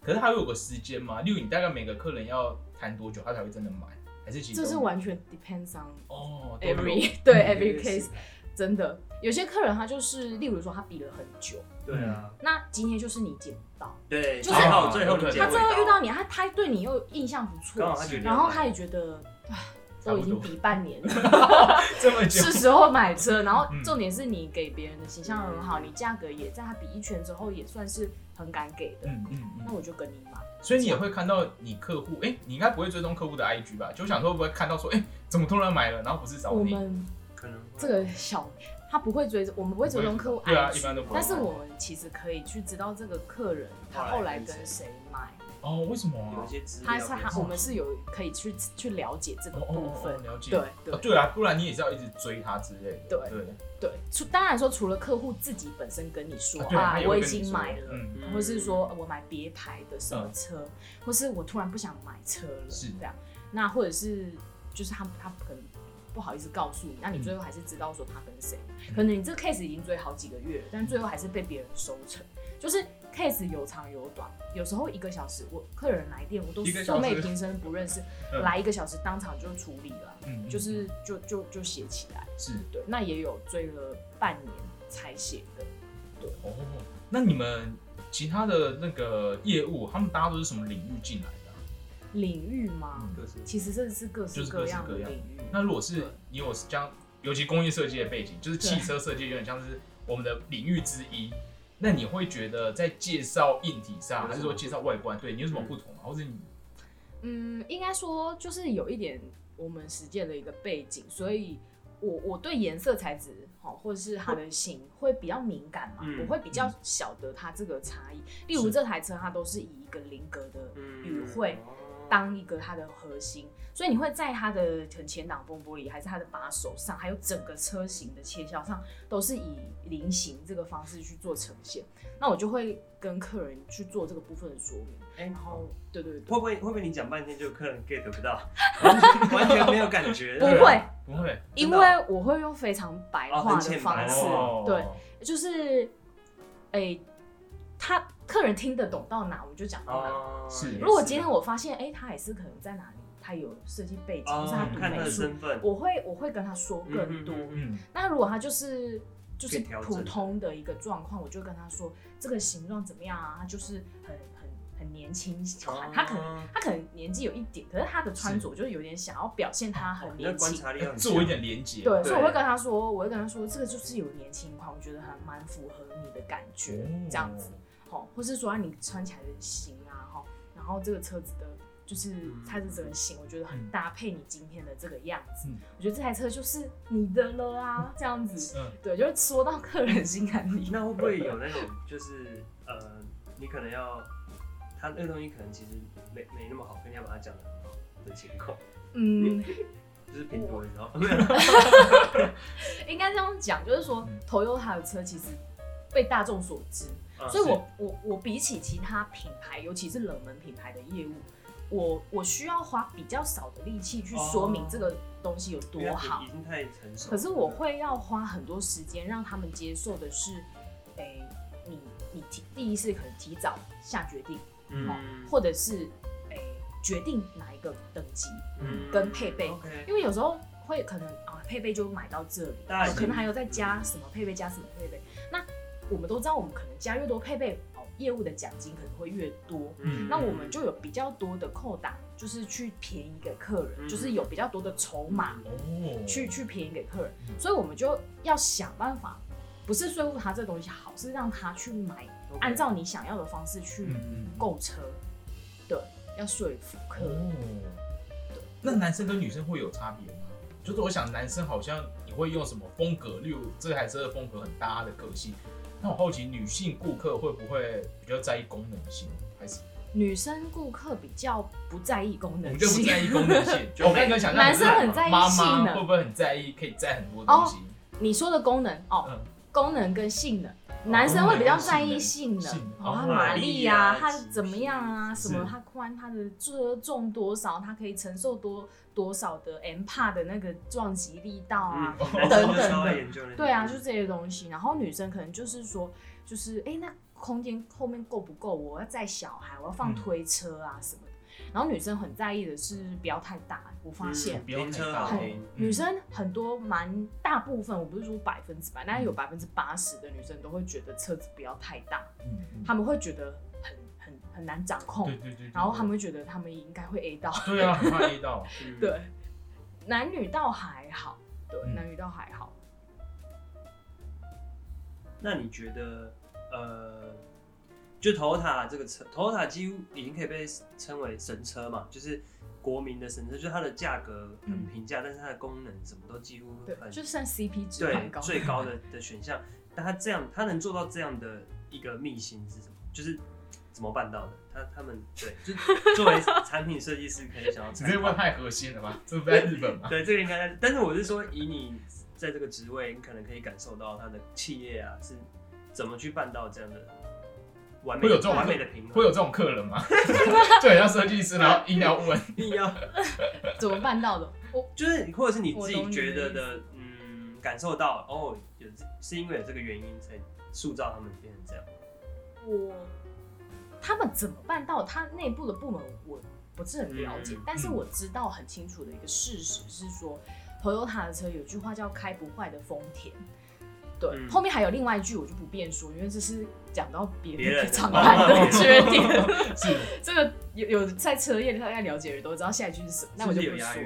可是它有个时间嘛？例如你大概每个客人要谈多久，他才会真的买？还是其实这是完全 depends on 哦 every <laughs> 对 every case，真的。有些客人他就是，例如说他比了很久，对啊，那今天就是你捡不到，对，就是最后他最后遇到到，你，他他对你又印象不错，然后他也觉得，唉都已经差不多抵半年了，<laughs> 这么久是，时候买车。然后嗯重点是你给别人的形象很好，你价格也在他比一圈之后也算是很敢给的，嗯嗯嗯。那我就跟你买。所以你也会看到你客户，哎、你应该不会追踪客户的 IG 吧？就想说会不会看到说，哎、怎么突然买了，然后不是找你？我们可能这个小，他不会追踪，我们不会追踪客户 IG，对啊一般都不会但是我们其实可以去知道这个客人他后来跟谁买，哦，为什么有啊一？些资料他可以他我们是有可以去去了解这个部分哦，了解。对哦对对啊，不然你也是要一直追他之类的。对对对。除当然说，除了客户自己本身跟你说啊我已经买了，或是说呃我买别牌的什么车，或是我突然不想买车了，是这样。那或者是就是他他可能不好意思告诉你，那你最后还是知道说他跟谁。嗯可能你这个 case 已经追好几个月了，但最后还是被别人收成。就是 case 有长有短，有时候一个小时，我客人来电，我都素昧平生不认识，嗯来一个小时当场就处理了，嗯就是就就就写起来。是对，那也有追了半年才写的。对哦。那你们其他的那个业务，他们大家都是什么领域进来的啊、领域吗？其实这是各式各样的领域。那如果是你有将，尤其工业设计的背景，就是汽对车设计有点像是我们的领域之一。那你会觉得在介绍硬体上，还是说介绍外观，对你有什么不同啊？或者你嗯，应该说就是有一点我们实践的一个背景，所以我我对颜色材质好，或者是它的型会比较敏感嘛，嗯。我会比较晓得它这个差异。例如是这台车，它都是以一个菱格的嗯。语汇当一个它的核心，所以你会在它的可能前挡风玻璃，还是它的把手上，还有整个车型的切削上，都是以菱形这个方式去做呈现。那我就会跟客人去做这个部分的说明，哎然后对对对，会不会会不会你讲半天就客人 get 不到，<laughs> 完全没有感觉？不会，不会因为我会用非常白哦话的方式，哦。对，就是，哎、他客人听得懂到哪，我就讲到哪。哦，是也如果今天我发现，哎、他也是可能在哪里，他有设计背景，或是他哦看他的读美术，身份，我会我会跟他说更多。嗯嗯那如果他就是就是可以调整。普通的一个状况，我就跟他说这个形状怎么样啊？他就是很很很年轻款，他可能哦他可能年纪有一点，可是他的穿着就是有点想要表现他很你的年轻。观察力要很做一点连接，对，所以我会跟他说，我会跟他说，这个就是有年轻款，我觉得还蛮符合你的感觉，哦。这样子，好，或是说啊你穿起来的型啊，哈，然后这个车子的，就是它的整个型，我觉得很嗯。搭配你今天的这个样子，嗯。我觉得这台车就是你的了啊，这样子，嗯，对，就是说到客人心坎里。那会不会有那种就是呃，你可能要他那个东西可能其实没没那么好，可你要把它讲的很好的情况，嗯，<laughs> 就是评多，你知道吗？<laughs> 应该这样讲，就是说嗯，Toyota 的车其实被大众所知，啊所以我我我比起其他品牌，尤其是冷门品牌的业务，我我需要花比较少的力气去说明哦这个东西有多好已。经太成熟。可是我会要花很多时间让他们接受的是，诶、你你提第一是可能提早下决定，嗯或者是诶、决定哪一个等级，嗯跟配备因为有时候会可能啊配备就买到这里，可能还有再加什么配备加什么配备。那我们都知道，我们可能加越多配备，哦，业务的奖金可能会越多。嗯那我们就有比较多的扣打，就是去便宜给客人，嗯就是有比较多的筹码哦，去去便宜给客人，嗯所以我们就要想办法，不是说服他这东西好，是让他去买，按照你想要的方式去购车，对，要说服客人。哦，那男生跟女生会有差别吗？就是我想男生好像你会用什么风格，例如这台车的风格很搭的个性。那我好奇女性顾客会不会比较在意功能性，还是女生顾客比较不在意功我们能性，就不在意功能性？<laughs> 我刚刚想象男生很在意妈性妈能会不会很在意可以载很多东西？你说的功能哦，嗯，功能跟性能，男生会比较在意性能，性能哦，它哦马力呀、马力啊他怎么样啊，是什么他宽，他的车重多少，它可以承受多多少的 M 帕的那个撞击力道啊，嗯，等等的对啊，就这些东西。然后女生可能就是说，就是哎、诶那空间后面够不够？我要载小孩，我要放嗯推车啊什么的。然后女生很在意的是不要太大，我发现。不要太大女生很多蛮大部分，我不是说百分之百，但是有百分之八十的女生都会觉得车子不要太大，他们会觉得很难掌控。对，对对对，然后他们会觉得他们应该会 A 到，对啊，很怕 A 到，<laughs> 嗯对，男女倒还好，对，嗯。男女倒还好。那你觉得，呃，就 Toyota 这个车，Toyota 几乎已经可以被称为神车嘛，就是国民的神车，就是它的价格很平价，但是它的功能什么都几乎，很就算 CP 值对最高的的选项。但它这样，它能做到这样的一个秘辛是什么？就是怎么办到的？他他们对，就作为产品设计师，可以想要你参考。这问太核心了吧？这不在日本吗？<laughs> 对，这个应该在，但是我是说，以你在这个职位，你可能可以感受到他的企业啊是怎么去办到这样的完美会有这种完美的平衡，会有这种客人吗？<laughs> <laughs> 就很像设计师，然后硬要问，硬要怎么办到的？我就是或者是你自己觉得的，嗯，感受到哦，有是因为有这个原因才塑造他们变成这样。我他们怎么办到？他内部的部门我不是很了解，嗯但是我知道很清楚的一个事实是说，Toyota 的车有句话叫“开不坏的丰田”。对，嗯后面还有另外一句，我就不便说，因为这是讲到别的常态的缺点。<laughs> 是这个有有在车业大概了解的人都知道下一句是什么，那我就不说。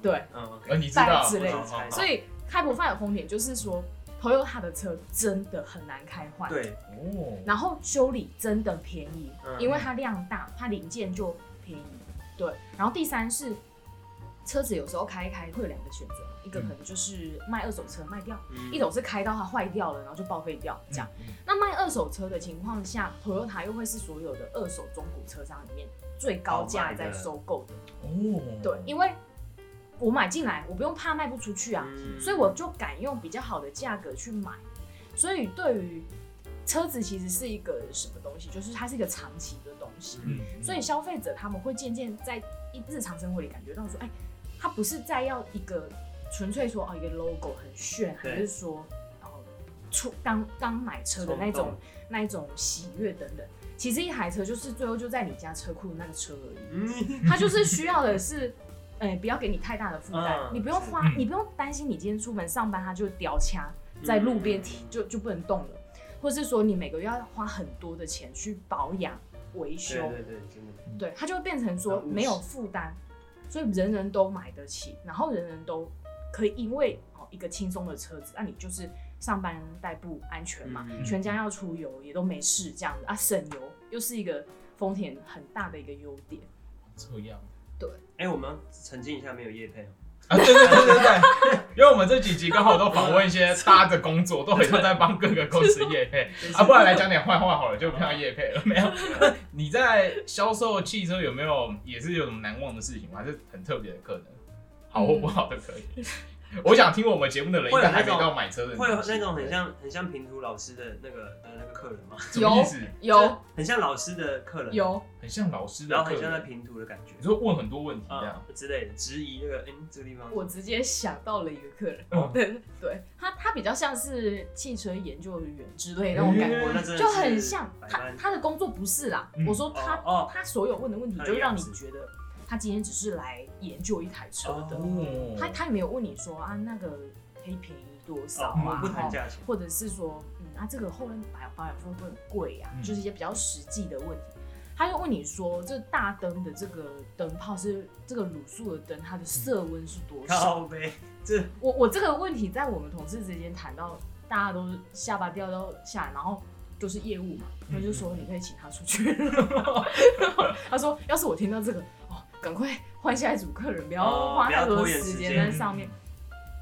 对，嗯呃，，OK，你知道之类所以开不坏的丰田就是说，Toyota 的车真的很难开坏。对，哦，然后修理真的便宜，嗯因为它量大，它零件就便宜。对，然后第三是车子有时候开一开会有两个选择，一个可能就是卖二手车卖掉，嗯一种是开到它坏掉了，然后就报废掉这样。嗯那卖二手车的情况下，Toyota 又会是所有的二手中古车商里面最高价在收购的。哦，对，因为我买进来，我不用怕卖不出去啊，嗯所以我就敢用比较好的价格去买。所以对于车子其实是一个什么东西，就是它是一个长期的东西。嗯，所以消费者他们会渐渐在一日常生活里感觉到说，哎，它不是在要一个纯粹说哦一个 logo 很炫，还是说然后出刚刚买车的那种那一种喜悦等等。其实一台车就是最后就在你家车库的那个车而已。嗯，它就是需要的是，哎、不要给你太大的负担，嗯你不用花，你不用担心你今天出门上班它就掉卡在路边停、嗯就就不能动了，或是说你每个月要花很多的钱去保养维修，对对，真的，对，它就会变成说没有负担，所以人人都买得起，然后人人都可以因为哦一个轻松的车子，那、你就是上班代步安全嘛，嗯全家要出游也都没事这样子啊，省油又是一个丰田很大的一个优点。这样哎，我们要澄清一下，没有叶配哦。啊，对对对对对，因为我们这几集刚好都访问一些搭的工作，都很像在帮各个公司业配啊，不然来讲点坏话好了，就不要业配了。没有，<laughs> 你在销售汽车有没有也是有什么难忘的事情吗？还是很特别的客人，好或不好都可以。<laughs> 我想听我们节目的人应该还没到买车的会有那种很像很像平图老师的那个的那个客人吗？<laughs> 什么意思？有很像老师的客人，，有，很像老师的然后很像在，平图的感觉。你，说问很多问题这啊样，之类的，质疑那个，嗯，这个地方。我直接想到了一个客人，哦对对，他他比较像是汽车研究员之类的那种感觉。哦那真的就很像他他的工作不是啦，嗯。我说他、哦哦。他所有问的问题，就让你觉得他今天只是来研究一台车的，哦他他也没有问你说啊那个可以便宜多少啊，们不谈哦价钱，或者是说嗯啊这个后面保保养费会不会很贵啊，嗯就是一些比较实际的问题。他就问你说，这大灯的这个灯泡是这个卤素的灯，它的色温是多少？靠呗，这我我这个问题在我们同事之间谈到，大家都下巴掉到下来，然后都是业务嘛，他就说你可以请他出去。<laughs> 他说，要是我听到这个，哦，赶快换下一组客人，不要哦花太多时间在上面。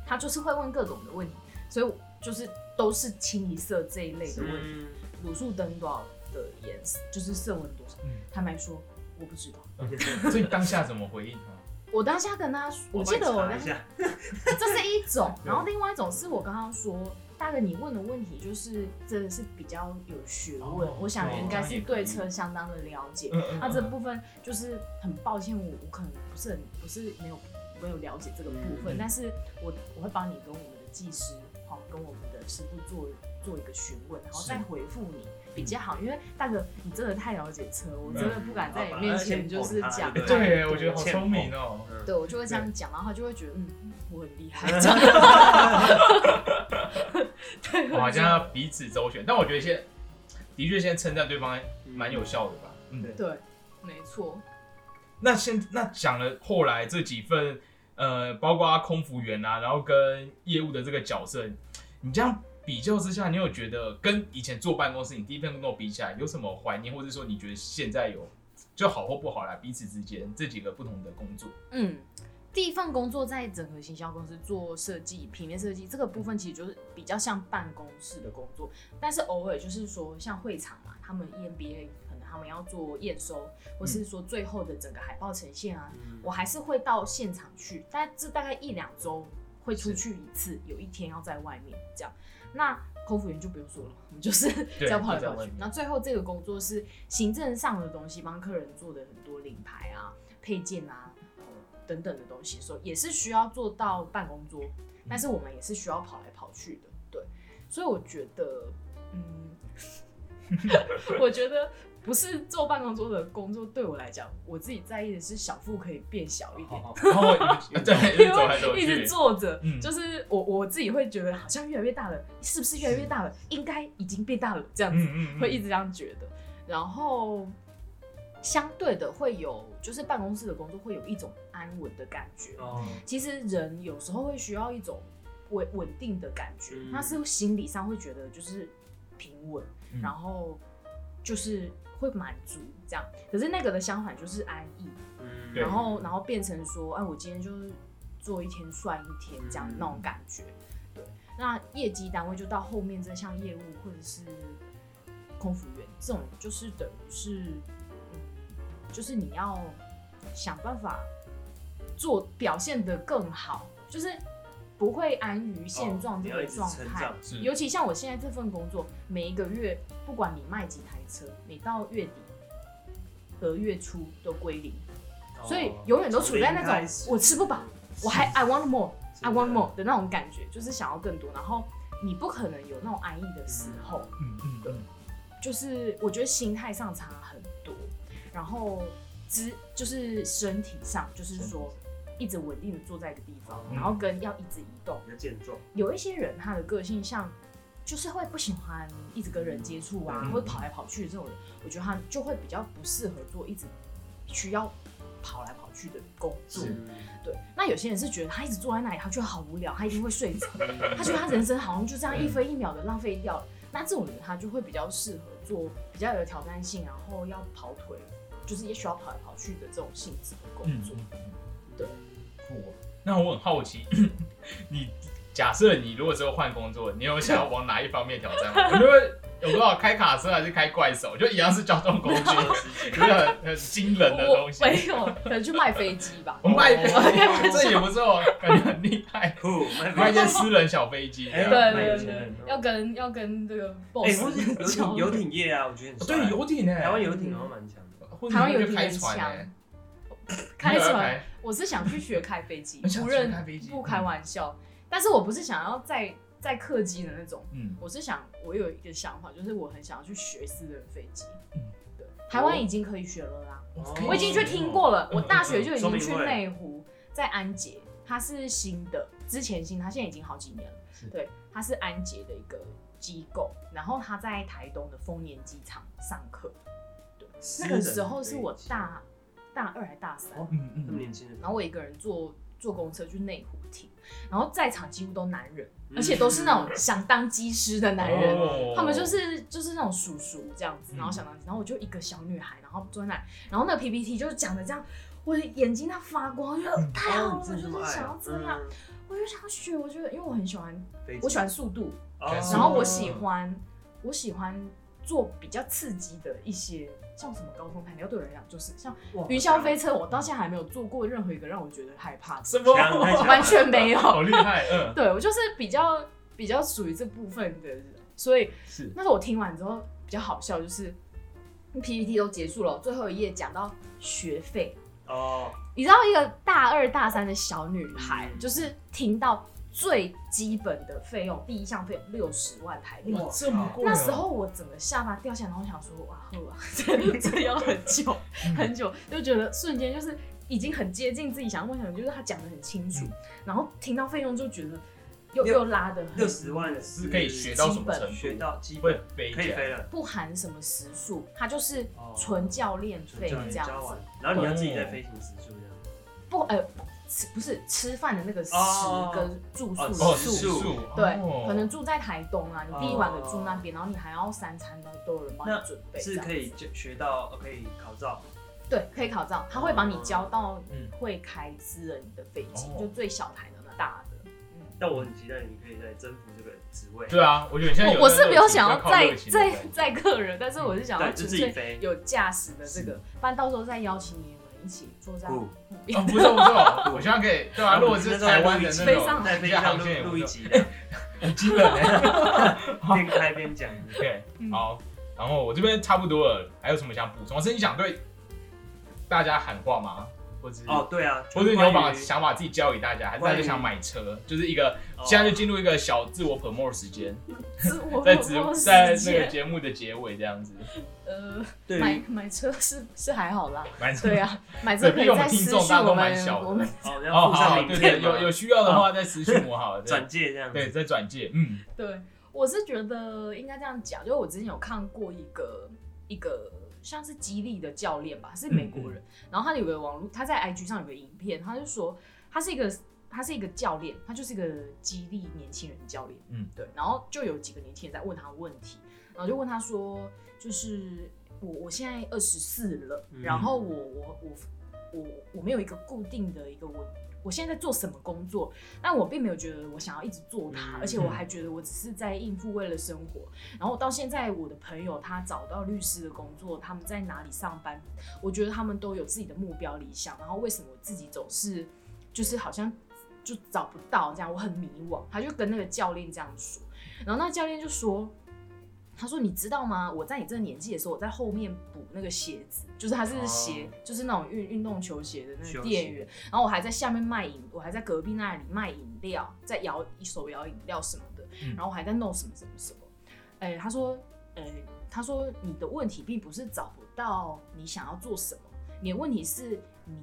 他就是会问各种的问题，所以就是都是清一色这一类的问题。嗯，卤素灯多少的颜色，就是色温多少？嗯坦白说，我不知道。<laughs> 所以当下怎么回应他？我当下跟他，我记得我当下，<laughs> 这是一种，<laughs> 然后另外一种是我刚刚说，大哥你问的问题就是真的是比较有学问，哦我想对应该是对车相当的了解。那这部分就是很抱歉，我我可能不是很不是没有没有了解这个部分，嗯但是我我会帮你跟我们的技师，好跟我们的师傅做做一个询问，然后再回复你比较好，因为大哥你真的太了解车，我真的不敢在你面前就是讲。对，我觉得好聪明哦。嗯对，我就会这样讲，然后他就会觉得，嗯，我很厉害，<laughs> 这样。对，哇，这样彼此周旋，但我觉得现在的确现在称赞对方蛮有效的吧。嗯，对对，没错。那现那讲了后来这几份呃，包括空服员啊，然后跟业务的这个角色，你这样比较之下，你有觉得跟以前坐办公室你第一份工作比起来，有什么怀念，或者说你觉得现在有就好或不好啦？彼此之间这几个不同的工作，嗯，第一份工作在整合行销公司做设计、平面设计这个部分，其实就是比较像办公室的工作，但是偶尔就是说像会场嘛，他们 E EMBA 可能他们要做验收，或是说最后的整个海报呈现啊，嗯我还是会到现场去，但这大概一两周会出去一次，有一天要在外面这样。那空服员就不用说了，我们就是对要跑来跑去。那最后这个工作是行政上的东西，帮客人做的很多领牌啊、配件啊、呃等等的东西，所以也是需要做到办公桌，但是我们也是需要跑来跑去的，对。所以我觉得，嗯，<laughs> 我觉得不是坐办公桌的工作对我来讲，我自己在意的是小腹可以变小一点。<laughs> 然后对，一直因走来走为一直，坐着，嗯就是我我自己会觉得好像越来越大了，是不是越来越大了？应该已经变大了，这样子、嗯嗯嗯会一直这样觉得。然后相对的会有，就是办公室的工作会有一种安稳的感觉。哦，其实人有时候会需要一种稳稳定的感觉，嗯。他是心理上会觉得就是平稳，嗯。然后就是会满足这样。可是那个的相反就是安逸，嗯。然后然后变成说，哎，我今天就是做一天算一天这样嗯。那种感觉。对，那业绩单位就到后面，这项业务或者是空服员这种，就是等于是，嗯，就是你要想办法做表现的更好，就是不会安于现状这个状态。尤其像我现在这份工作，每一个月不管你卖几台车，你到月底和月初都归零，所以永远都处在那种我吃不饱，我还 I want more，I want more 的那种感觉，就是想要更多，然后你不可能有那种安逸的时候，嗯嗯对，就是我觉得心态上差很多，然后肢就是身体上，就是说一直稳定的坐在一个地方，嗯。然后跟要一直移动。比较健壮，有一些人他的个性像，就是会不喜欢一直跟人接触啊，嗯。或者跑来跑去的这种人，我觉得他就会比较不适合做一直需要跑来跑去的工作。对，那有些人是觉得他一直坐在那里，他觉得好无聊，他一定会睡着，<laughs> 他觉得他人生好像就这样一分一秒的浪费掉了。那这种人他就会比较适合做比较有挑战性，然后要跑腿，就是也需要跑来跑去的这种性质的工嗯作。嗯对。那我很好奇，<laughs> 你假设你如果之后换工作，你有想要往哪一方面挑战吗？<laughs> 我觉得有多少开卡车还是开怪手，就一样是交通工具，<laughs> 就是很很惊人的东西。我。没有，可能去卖飞机吧。我卖飞哦机，这也不错，感觉很厉害，酷，<laughs> 卖一些私人小飞机。对对对要跟要跟这个哎，boss 或是 <laughs> 游艇游艇业啊，我觉得很对游艇呢，台湾游艇好像蛮强的，台湾游你会开艇很强。船？呢，开？船，我是想去学开飞机，不去认不开玩笑。但是我不是想要载载客机的那种，嗯，我是想我有一个想法，就是我很想要去学私人飞机。嗯。对，台湾已经可以学了啦，哦。我已经去听过了。嗯我大学就已经去内湖，在安捷，它是新的，之前新，它现在已经好几年了。对，它是安捷的一个机构，然后他在台东的丰年机场上课。对，那个时候是我大大二还大三，哦嗯嗯，那么年轻的，然后我一个人坐坐公车去内湖停，然后在场几乎都男人，嗯而且都是那种想当机师的男人。哦他们就是就是那种叔叔这样子，嗯然后想当，然后我就一个小女孩，然后坐在那里，然后那个 PPT 就是讲的这样，我的眼睛它发光，我觉得太好了，哦，我就是想要这样，我就想要学，我觉得因为我很喜欢，我喜欢速度，哦然后我喜欢我喜欢做比较刺激的一些，像什么高空弹跳，对我来讲就是像哇云霄飞车，我到现在还没有做过任何一个让我觉得害怕的，完全没有。<laughs> 好厉害，嗯，对我就是比较比较属于这部分的人，所以是。那时候我听完之后比较好笑，就是 PPT 都结束了，最后一页讲到学费，哦，你知道一个大二大三的小女孩，嗯。就是听到最基本的费用，第一项费用六十万台币。哇，这么贵哦，那时候我整个下巴掉下来，然后我想说，哇呵啊，<laughs> 这这要很久嗯。很久，就觉得瞬间就是已经很接近自己想要梦想，就是他讲的很清楚，嗯。然后听到费用就觉得又又拉的六十万是可以学到什么程度？学到基会本飞可以飞了，不含什么时速，它就是哦。纯教练费这样子，，然后你要自己再飞行时速这样，不呃吃不是吃饭的那个食哦跟住宿哦的哦，食宿。宿对，哦可能住在台东啊，你第一晚可哦以住那边，然后你还要三餐都都有人帮你准备，是可以就学到呃可以考照，对，可以考照，他会帮你交到嗯会开私人的飞机，哦就最小台的那大的。嗯，但我很期待你可以再征服这个职位。对啊，我觉得你现在我我是没有想要载靠热情的载载客人，但是我是想要，就纯粹。有驾驶的这个，不然到时候再邀请你们一起坐在不后哦，不错不错，我希望可以对啊，如果是台湾的那种飞上在飞机航上录线也录一集的，<laughs> 很基本的。<laughs> 边开边讲。OK，嗯好，然后我这边差不多了，还有什么想补充？或是你想对大家喊话吗？或者哦，对啊，或者你有把想把自己教给大家，还是大家想买车？就是一个哦。现在就进入一个小自我 promote <laughs> 时间，自我在在那个节目的结尾这样子，呃，对。买买车是是还好啦，<laughs> 买车。对啊，买车可以再们听众私讯我大都蛮小的。们我们哦，哦，要附好，对对，有有需要的话再私信我好了，<laughs> 对。转介这样子。对，再转介，嗯，对，我是觉得应该这样讲，就是我之前有看过一个一个像是激励的教练吧，是美国人，然后他有个网络，他在 IG 上有个影片，他就说他是一个他是一个教练，他就是一个激励年轻人的教练，嗯，对，然后就有几个年轻人在问他问题，然后就问他说，就是我我现在二十四了，嗯。然后我我我我我没有一个固定的一个我。我现在在做什么工作？但我并没有觉得我想要一直做它，嗯而且我还觉得我只是在应付为了生活。然后到现在，我的朋友他找到律师的工作，他们在哪里上班？我觉得他们都有自己的目标理想。然后为什么我自己总是就是好像就找不到这样，我很迷惘。他就跟那个教练这样说，然后那教练就说。他说：“你知道吗？我在你这个年纪的时候，我在后面补那个鞋子，就是他是鞋，哦就是那种运运动球鞋的那个店员。然后我还在下面卖饮，我还在隔壁那里卖饮料，在摇一手摇饮料什么的，嗯然后我还在弄什么什么什么。哎、他说，哎、他说你的问题并不是找不到你想要做什么，你的问题是你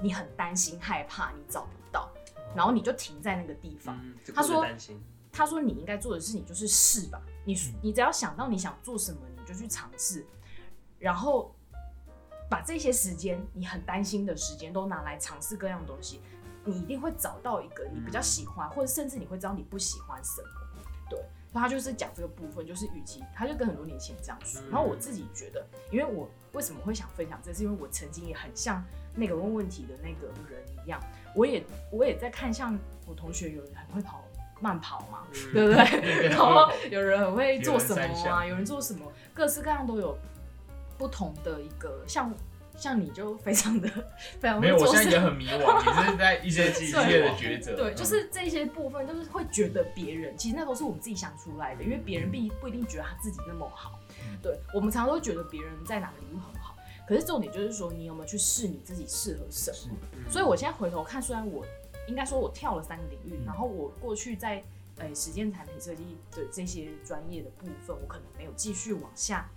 你很担心害怕你找不到，然后你就停在那个地方。嗯，他说。他说你应该做的事情就是试吧，你你只要想到你想做什么，你就去尝试，然后把这些时间你很担心的时间都拿来尝试各样东西，你一定会找到一个你比较喜欢，或者甚至你会知道你不喜欢什么。对，所以他就是讲这个部分，就是与其他就跟很多年轻人这样说。嗯然后我自己觉得，因为我为什么会想分享这，是因为我曾经也很像那个问问题的那个人一样，我也我也在看，像我同学有人很会跑慢跑嘛，嗯。对不对？<laughs> 然后有人很会做什么啊，有人做什么，各式各样都有不同的一个，像像你就非常的 <laughs> 非常没有，我会做事。现在也很迷惘，也是在一些职业的抉择，<laughs> 对，嗯。就是这些部分，就是会觉得别人其实那都是我们自己想出来的，因为别人并不一定觉得他自己那么好。嗯。对我们常常都觉得别人在哪个领域很好，可是重点就是说你有没有去试你自己适合什么。嗯。所以我现在回头看，虽然我应该说我跳了三个领域，嗯。然后我过去在呃实践产品设计的这些专业的部分，我可能没有继续往下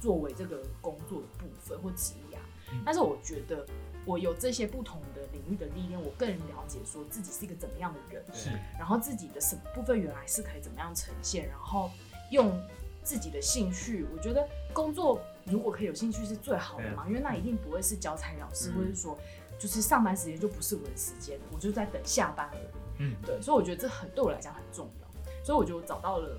作为这个工作的部分或职业啊但是我觉得我有这些不同的领域的历练，我更了解说自己是一个怎么样的人，是然后自己的什么部分原来是可以怎么样呈现，然后用自己的兴趣，我觉得工作如果可以有兴趣是最好的嘛，因为那一定不会是交差了事，嗯。或者说就是上班时间就不是我的时间，我就在等下班而已。嗯，对，所以我觉得这很对我来讲很重要，所以我就找到了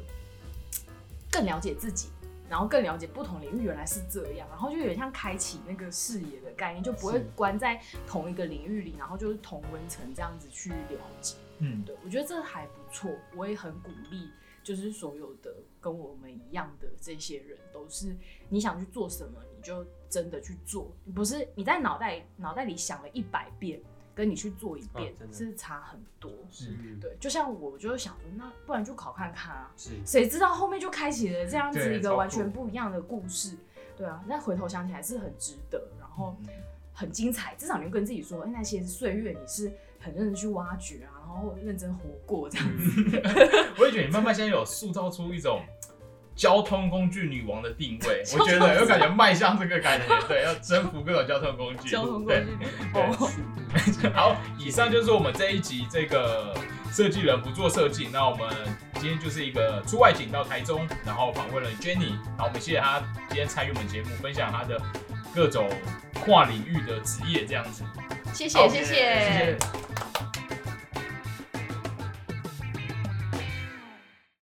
更了解自己。然后更了解不同领域原来是这样，然后就有点像开启那个视野的概念，就不会关在同一个领域里，然后就是同温层这样子去了解。嗯，对，我觉得这还不错，我也很鼓励，就是所有的跟我们一样的这些人，都是你想去做什么，你就真的去做，不是你在脑袋脑袋里想了一百遍，跟你去做一遍、是差很多。是嗯，对，就像我就想说，那不然就考看看啊，是。谁知道后面就开启了这样子一个完全不一样的故事，对啊，但回头想起来是很值得，然后嗯。很精彩，至少你会跟自己说，哎、那些岁月你是很认真去挖掘啊，然后认真活过这样子。<laughs> 我也觉得你慢慢现在有塑造出一种交通工具女王的定位，<laughs> 我觉得有感觉迈向这个感觉，对，要征服各种交通工具，交通工具，对哦，<laughs> 好，以上就是我们这一集这个设计人不做设计。那我们今天就是一个出外景到台中，然后访问了 Jenny，然后我们谢谢她今天参与我们节目，分享她的各种跨领域的职业这样子。谢谢好谢谢谢。